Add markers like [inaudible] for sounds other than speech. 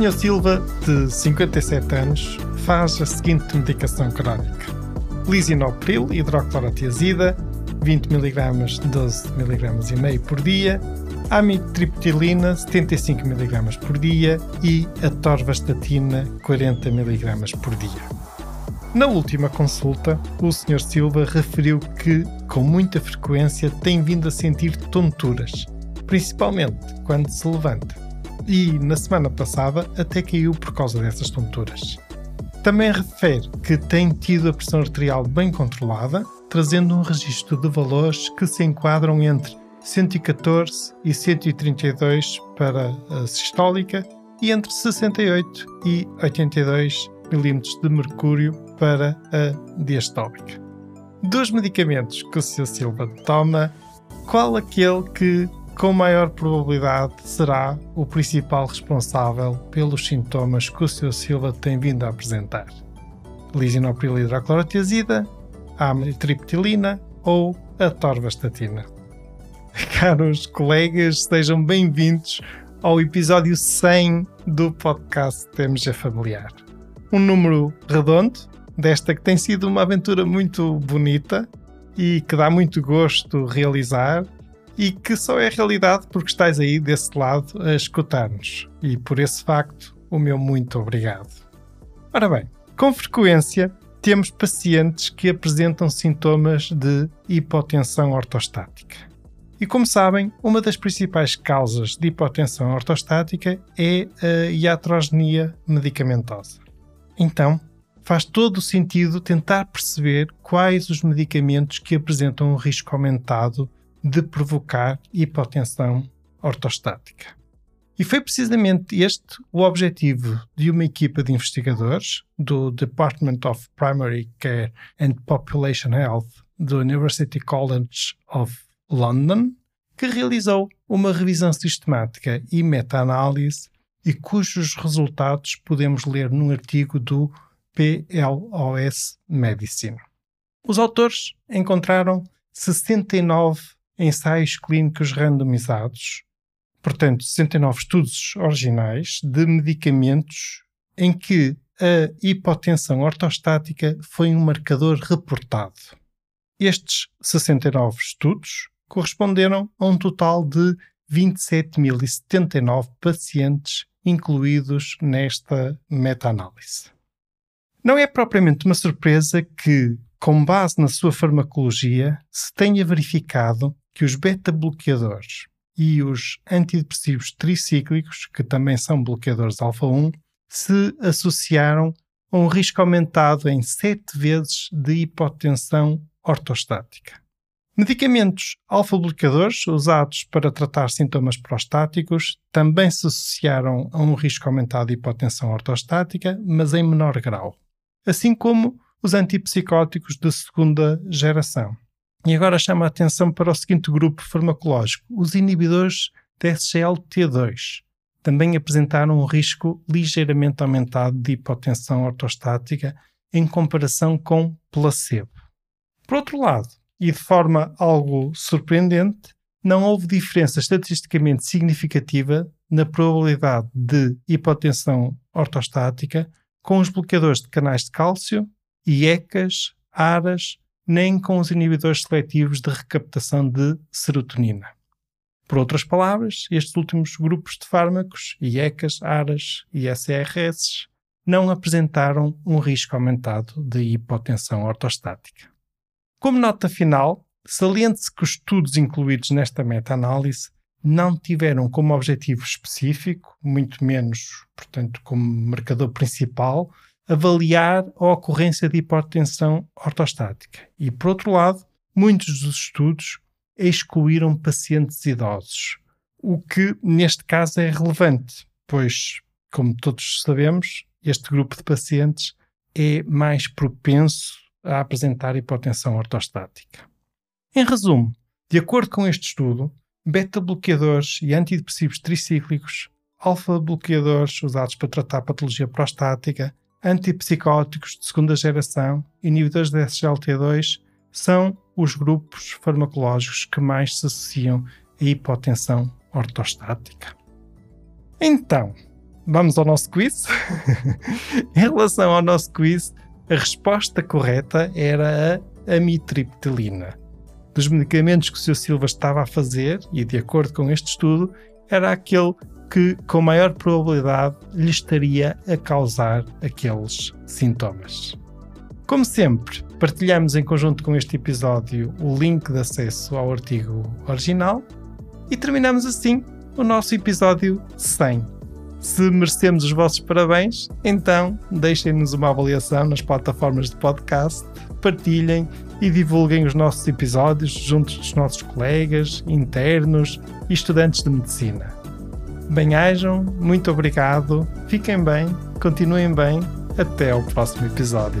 Sr. Silva, de 57 anos, faz a seguinte medicação crónica: lisinopril, hidroclorotiazida, 20 mg, 12 mg e meio por dia, amitriptilina, 75 mg por dia e a torvastatina, 40 mg por dia. Na última consulta, o Sr. Silva referiu que, com muita frequência, tem vindo a sentir tonturas, principalmente quando se levanta. E, na semana passada, até caiu por causa dessas tonturas. Também refere que tem tido a pressão arterial bem controlada, trazendo um registro de valores que se enquadram entre 114 e 132 para a sistólica e entre 68 e 82 milímetros de mercúrio para a diastólica. Dos medicamentos que o Sr. Silva toma, qual aquele que com maior probabilidade será o principal responsável pelos sintomas que o Sr. Silva tem vindo a apresentar? Lisinopril hidroclorotiazida, a amitriptilina ou a torvastatina? [laughs] Caros colegas, sejam bem-vindos ao episódio 100 do podcast TMG Familiar. Um número redondo desta que tem sido uma aventura muito bonita e que dá muito gosto realizar e que só é realidade porque estás aí desse lado a escutar-nos. E por esse facto, o meu muito obrigado. Ora bem, com frequência temos pacientes que apresentam sintomas de hipotensão ortostática. E como sabem, uma das principais causas de hipotensão ortostática é a iatrogenia medicamentosa. Então, faz todo o sentido tentar perceber quais os medicamentos que apresentam um risco aumentado de provocar hipotensão ortostática. E foi precisamente este o objetivo de uma equipa de investigadores do Department of Primary Care and Population Health do University College of London, que realizou uma revisão sistemática e meta-análise e cujos resultados podemos ler num artigo do PLOS Medicine. Os autores encontraram 69 ensaios clínicos randomizados, portanto, 69 estudos originais de medicamentos em que a hipotensão ortostática foi um marcador reportado. Estes 69 estudos corresponderam a um total de 27.079 pacientes incluídos nesta meta-análise. Não é propriamente uma surpresa que, com base na sua farmacologia, se tenha verificado que os beta-bloqueadores e os antidepressivos tricíclicos, que também são bloqueadores alfa-1, se associaram a um risco aumentado em 7 vezes de hipotensão ortostática. Medicamentos alfa-bloqueadores usados para tratar sintomas prostáticos também se associaram a um risco aumentado de hipotensão ortostática, mas em menor grau, assim como os antipsicóticos de segunda geração. E agora chama a atenção para o seguinte grupo farmacológico: os inibidores de SGLT2 também apresentaram um risco ligeiramente aumentado de hipotensão ortostática em comparação com placebo. Por outro lado, e de forma algo surpreendente, não houve diferença estatisticamente significativa na probabilidade de hipotensão ortostática com os bloqueadores de canais de cálcio, IECAS, ARAS, nem com os inibidores seletivos de recaptação de serotonina. Por outras palavras, estes últimos grupos de fármacos, IECAS, ARAS e SRS, não apresentaram um risco aumentado de hipotensão ortostática. Como nota final, saliente-se que os estudos incluídos nesta meta-análise não tiveram como objetivo específico, muito menos, portanto, como marcador principal, avaliar a ocorrência de hipertensão ortostática. E, por outro lado, muitos dos estudos excluíram pacientes idosos, o que neste caso é relevante, pois, como todos sabemos, este grupo de pacientes é mais propenso a apresentar hipotensão ortostática. Em resumo, de acordo com este estudo, beta-bloqueadores e antidepressivos tricíclicos, alfa-bloqueadores usados para tratar patologia prostática, antipsicóticos de segunda geração, inibidores de SGLT2 são os grupos farmacológicos que mais se associam à hipotensão ortostática. Então, vamos ao nosso quiz? [laughs] em relação ao nosso quiz, a resposta correta era a amitriptilina. Dos medicamentos que o Sr. Silva estava a fazer, e de acordo com este estudo, era aquele que com maior probabilidade lhe estaria a causar aqueles sintomas. Como sempre, partilhamos em conjunto com este episódio o link de acesso ao artigo original e terminamos assim o nosso episódio 100. Se merecemos os vossos parabéns, então deixem-nos uma avaliação nas plataformas de podcast, partilhem e divulguem os nossos episódios junto dos nossos colegas, internos e estudantes de medicina. Bem-ajam, muito obrigado, fiquem bem, continuem bem, até ao próximo episódio.